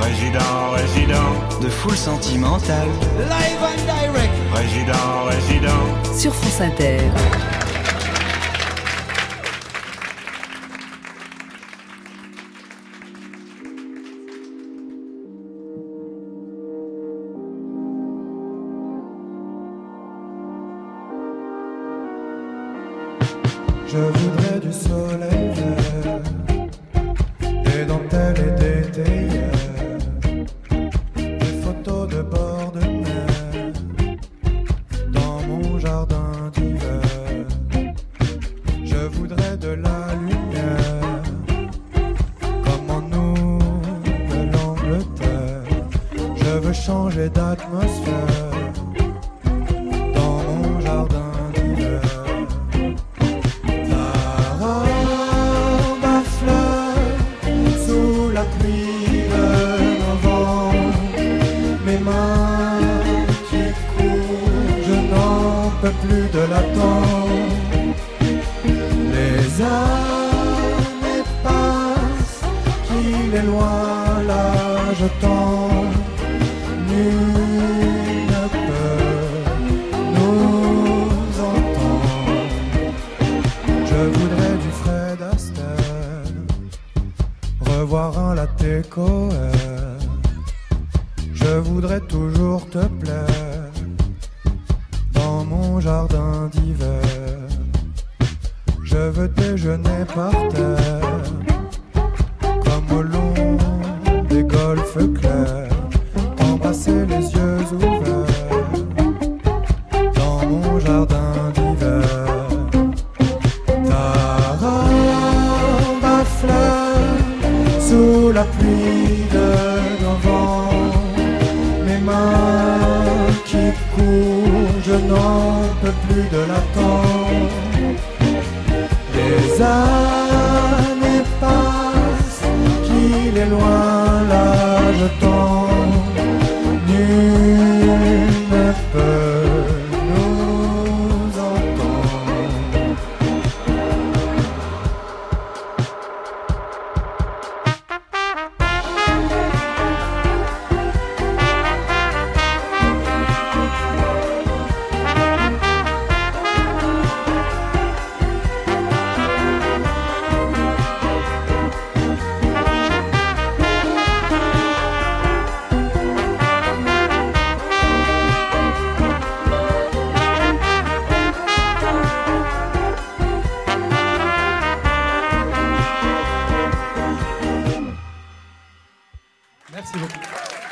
Résident, résident, de foule sentimentale. Live and direct. résident, résident. sur France Inter. Je voudrais du soleil des théières, des photos de bord de mer, dans mon jardin d'hiver. Je voudrais de la lumière, comme en Nouvelle-Angleterre. Je veux changer d'atmosphère, la pluie de novembre, mes mains qui courent, je n'en peux plus de l'attendre. Les années passent, qu'il est loin là, je tends. Un latte Cohen. Je voudrais toujours te plaire dans mon jardin d'hiver. Je veux déjeuner par terre, la pluie de novembre, mes mains qui courent, je n'en peux plus de l'attendre. Les années passent, qu'il est loin Merci beaucoup.